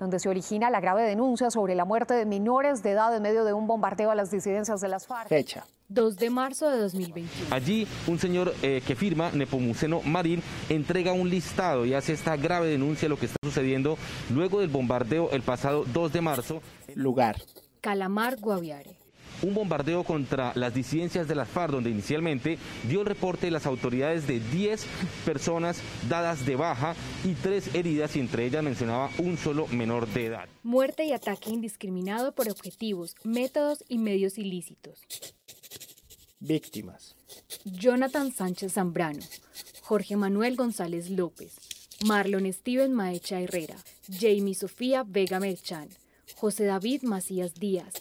Donde se origina la grave denuncia sobre la muerte de menores de edad en medio de un bombardeo a las disidencias de las FARC. Fecha. 2 de marzo de 2021. Allí, un señor eh, que firma, Nepomuceno Marín, entrega un listado y hace esta grave denuncia de lo que está sucediendo luego del bombardeo el pasado 2 de marzo. Lugar. Calamar Guaviare un bombardeo contra las disidencias de las FARC, donde inicialmente dio el reporte de las autoridades de 10 personas dadas de baja y 3 heridas, y entre ellas mencionaba un solo menor de edad. Muerte y ataque indiscriminado por objetivos, métodos y medios ilícitos. Víctimas. Jonathan Sánchez Zambrano, Jorge Manuel González López, Marlon Steven Maecha Herrera, Jamie Sofía Vega Merchán, José David Macías Díaz,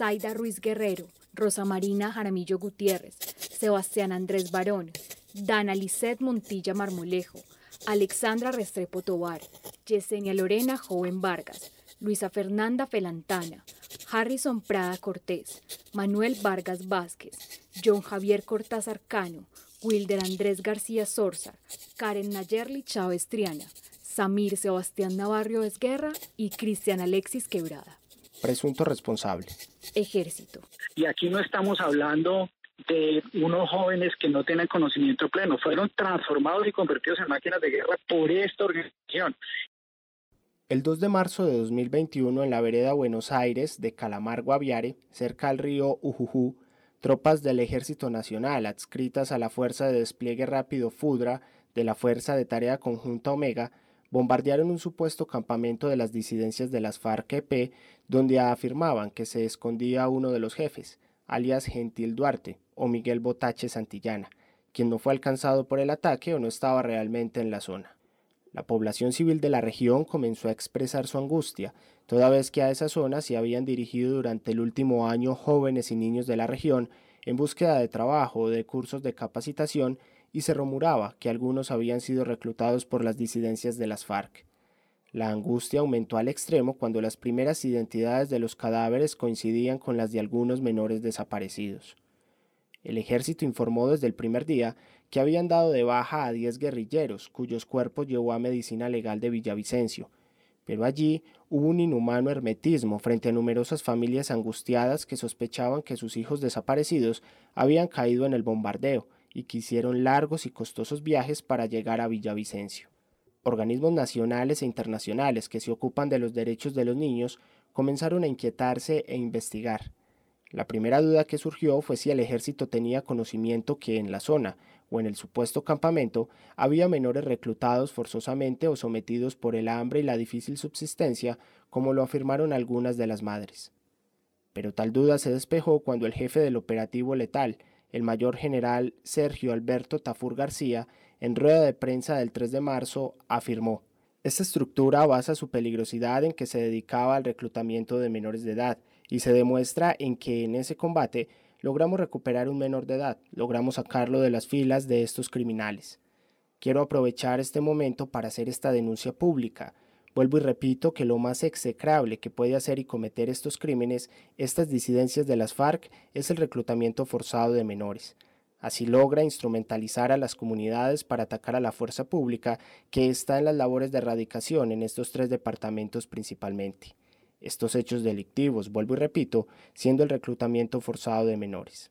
Zaida Ruiz Guerrero, Rosa Marina Jaramillo Gutiérrez, Sebastián Andrés Barón, Dana Lisset Montilla Marmolejo, Alexandra Restrepo Tobar, Yesenia Lorena Joven Vargas, Luisa Fernanda Felantana, Harrison Prada Cortés, Manuel Vargas Vázquez, John Javier Cortázar Cano, Wilder Andrés García Sorzar, Karen Nayerli Chávez Triana, Samir Sebastián Navarro Esguerra y Cristian Alexis Quebrada. Presunto responsable. Ejército. Y aquí no estamos hablando de unos jóvenes que no tienen conocimiento pleno, fueron transformados y convertidos en máquinas de guerra por esta organización. El 2 de marzo de 2021, en la vereda Buenos Aires de Calamar Guaviare, cerca al río Ujujú, tropas del Ejército Nacional adscritas a la Fuerza de Despliegue Rápido FUDRA de la Fuerza de Tarea Conjunta Omega bombardearon un supuesto campamento de las disidencias de las FARC-EP, donde afirmaban que se escondía uno de los jefes, alias Gentil Duarte o Miguel Botache Santillana, quien no fue alcanzado por el ataque o no estaba realmente en la zona. La población civil de la región comenzó a expresar su angustia, toda vez que a esa zona se habían dirigido durante el último año jóvenes y niños de la región en búsqueda de trabajo o de cursos de capacitación y se rumoraba que algunos habían sido reclutados por las disidencias de las FARC. La angustia aumentó al extremo cuando las primeras identidades de los cadáveres coincidían con las de algunos menores desaparecidos. El ejército informó desde el primer día que habían dado de baja a 10 guerrilleros, cuyos cuerpos llevó a medicina legal de Villavicencio, pero allí hubo un inhumano hermetismo frente a numerosas familias angustiadas que sospechaban que sus hijos desaparecidos habían caído en el bombardeo y que hicieron largos y costosos viajes para llegar a Villavicencio. Organismos nacionales e internacionales que se ocupan de los derechos de los niños comenzaron a inquietarse e investigar. La primera duda que surgió fue si el ejército tenía conocimiento que en la zona o en el supuesto campamento había menores reclutados forzosamente o sometidos por el hambre y la difícil subsistencia, como lo afirmaron algunas de las madres. Pero tal duda se despejó cuando el jefe del operativo letal, el mayor general Sergio Alberto Tafur García, en rueda de prensa del 3 de marzo, afirmó Esta estructura basa su peligrosidad en que se dedicaba al reclutamiento de menores de edad y se demuestra en que en ese combate logramos recuperar un menor de edad, logramos sacarlo de las filas de estos criminales. Quiero aprovechar este momento para hacer esta denuncia pública, Vuelvo y repito que lo más execrable que puede hacer y cometer estos crímenes, estas disidencias de las FARC, es el reclutamiento forzado de menores. Así logra instrumentalizar a las comunidades para atacar a la fuerza pública que está en las labores de erradicación en estos tres departamentos principalmente. Estos hechos delictivos, vuelvo y repito, siendo el reclutamiento forzado de menores.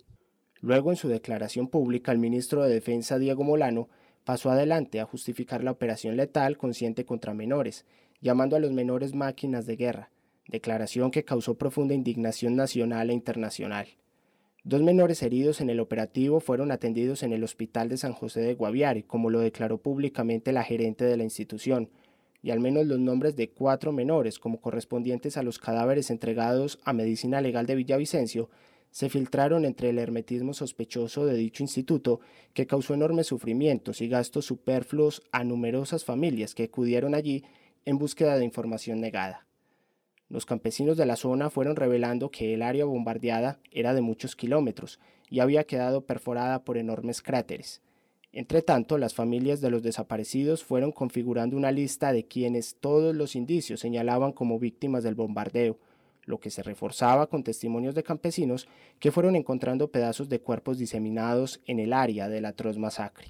Luego, en su declaración pública, el ministro de Defensa, Diego Molano, pasó adelante a justificar la operación letal consciente contra menores, llamando a los menores máquinas de guerra, declaración que causó profunda indignación nacional e internacional. Dos menores heridos en el operativo fueron atendidos en el Hospital de San José de Guaviare, como lo declaró públicamente la gerente de la institución, y al menos los nombres de cuatro menores, como correspondientes a los cadáveres entregados a Medicina Legal de Villavicencio, se filtraron entre el hermetismo sospechoso de dicho instituto que causó enormes sufrimientos y gastos superfluos a numerosas familias que acudieron allí en búsqueda de información negada. Los campesinos de la zona fueron revelando que el área bombardeada era de muchos kilómetros y había quedado perforada por enormes cráteres. Entretanto, las familias de los desaparecidos fueron configurando una lista de quienes todos los indicios señalaban como víctimas del bombardeo, lo que se reforzaba con testimonios de campesinos que fueron encontrando pedazos de cuerpos diseminados en el área de la atroz masacre.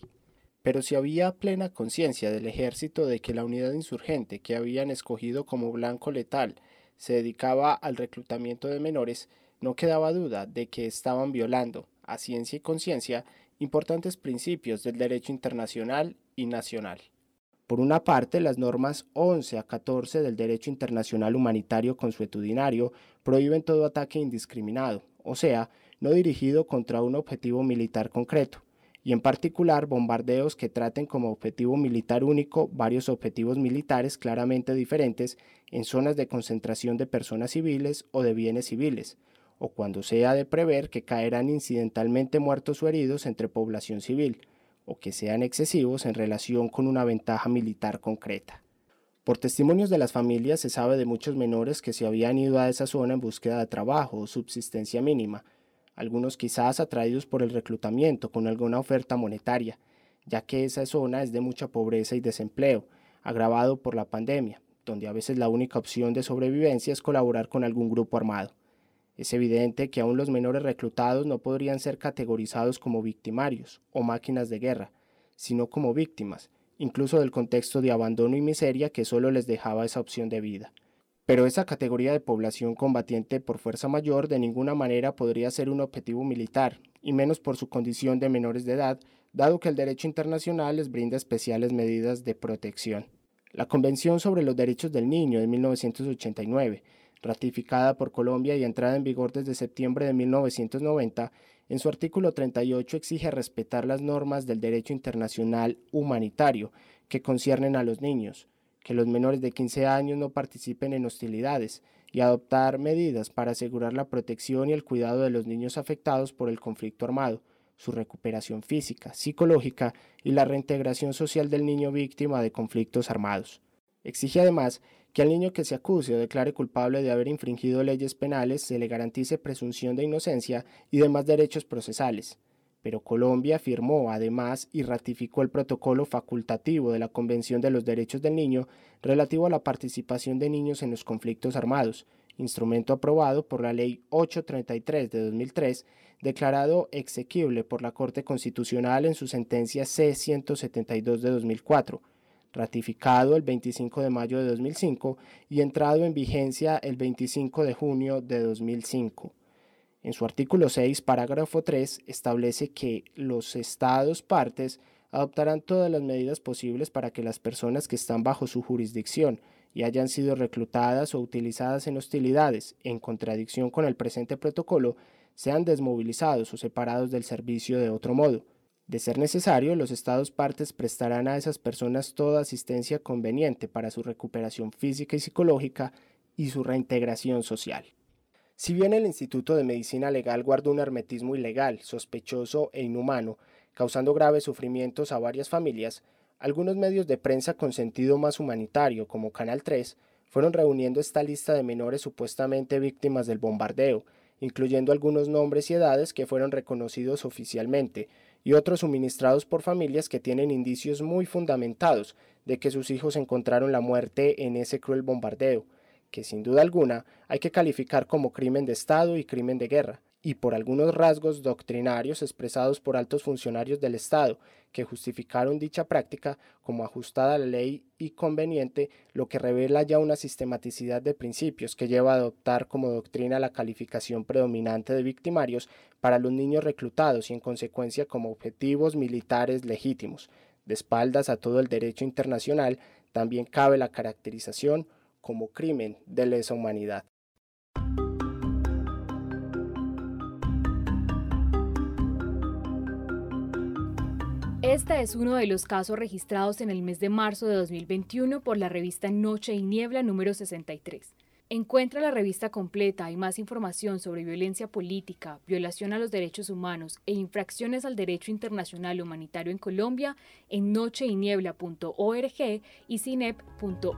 Pero si había plena conciencia del ejército de que la unidad insurgente que habían escogido como blanco letal se dedicaba al reclutamiento de menores, no quedaba duda de que estaban violando, a ciencia y conciencia, importantes principios del derecho internacional y nacional. Por una parte, las normas 11 a 14 del derecho internacional humanitario consuetudinario prohíben todo ataque indiscriminado, o sea, no dirigido contra un objetivo militar concreto, y en particular bombardeos que traten como objetivo militar único varios objetivos militares claramente diferentes en zonas de concentración de personas civiles o de bienes civiles, o cuando sea de prever que caerán incidentalmente muertos o heridos entre población civil, o que sean excesivos en relación con una ventaja militar concreta. Por testimonios de las familias se sabe de muchos menores que se habían ido a esa zona en búsqueda de trabajo o subsistencia mínima, algunos quizás atraídos por el reclutamiento con alguna oferta monetaria, ya que esa zona es de mucha pobreza y desempleo, agravado por la pandemia, donde a veces la única opción de sobrevivencia es colaborar con algún grupo armado. Es evidente que aún los menores reclutados no podrían ser categorizados como victimarios o máquinas de guerra, sino como víctimas, incluso del contexto de abandono y miseria que solo les dejaba esa opción de vida. Pero esa categoría de población combatiente por fuerza mayor de ninguna manera podría ser un objetivo militar, y menos por su condición de menores de edad, dado que el derecho internacional les brinda especiales medidas de protección. La Convención sobre los Derechos del Niño de 1989, ratificada por Colombia y entrada en vigor desde septiembre de 1990, en su artículo 38 exige respetar las normas del derecho internacional humanitario que conciernen a los niños, que los menores de 15 años no participen en hostilidades y adoptar medidas para asegurar la protección y el cuidado de los niños afectados por el conflicto armado, su recuperación física, psicológica y la reintegración social del niño víctima de conflictos armados. Exige además que al niño que se acuse o declare culpable de haber infringido leyes penales se le garantice presunción de inocencia y demás derechos procesales, pero Colombia firmó además y ratificó el protocolo facultativo de la Convención de los Derechos del Niño relativo a la participación de niños en los conflictos armados, instrumento aprobado por la Ley 833 de 2003, declarado exequible por la Corte Constitucional en su sentencia C-172 de 2004, ratificado el 25 de mayo de 2005 y entrado en vigencia el 25 de junio de 2005. En su artículo 6, parágrafo 3, establece que los estados partes adoptarán todas las medidas posibles para que las personas que están bajo su jurisdicción y hayan sido reclutadas o utilizadas en hostilidades, en contradicción con el presente protocolo, sean desmovilizados o separados del servicio de otro modo. De ser necesario, los estados partes prestarán a esas personas toda asistencia conveniente para su recuperación física y psicológica y su reintegración social. Si bien el Instituto de Medicina Legal guarda un hermetismo ilegal, sospechoso e inhumano, causando graves sufrimientos a varias familias, algunos medios de prensa con sentido más humanitario, como Canal 3, fueron reuniendo esta lista de menores supuestamente víctimas del bombardeo, incluyendo algunos nombres y edades que fueron reconocidos oficialmente, y otros suministrados por familias que tienen indicios muy fundamentados de que sus hijos encontraron la muerte en ese cruel bombardeo, que sin duda alguna hay que calificar como crimen de Estado y crimen de guerra, y por algunos rasgos doctrinarios expresados por altos funcionarios del Estado, que justificaron dicha práctica como ajustada a la ley y conveniente, lo que revela ya una sistematicidad de principios que lleva a adoptar como doctrina la calificación predominante de victimarios para los niños reclutados y en consecuencia como objetivos militares legítimos. De espaldas a todo el derecho internacional, también cabe la caracterización como crimen de lesa humanidad. Este es uno de los casos registrados en el mes de marzo de 2021 por la revista Noche y Niebla número 63. Encuentra la revista completa y más información sobre violencia política, violación a los derechos humanos e infracciones al derecho internacional humanitario en Colombia en nocheiniebla.org y cinep.org.co.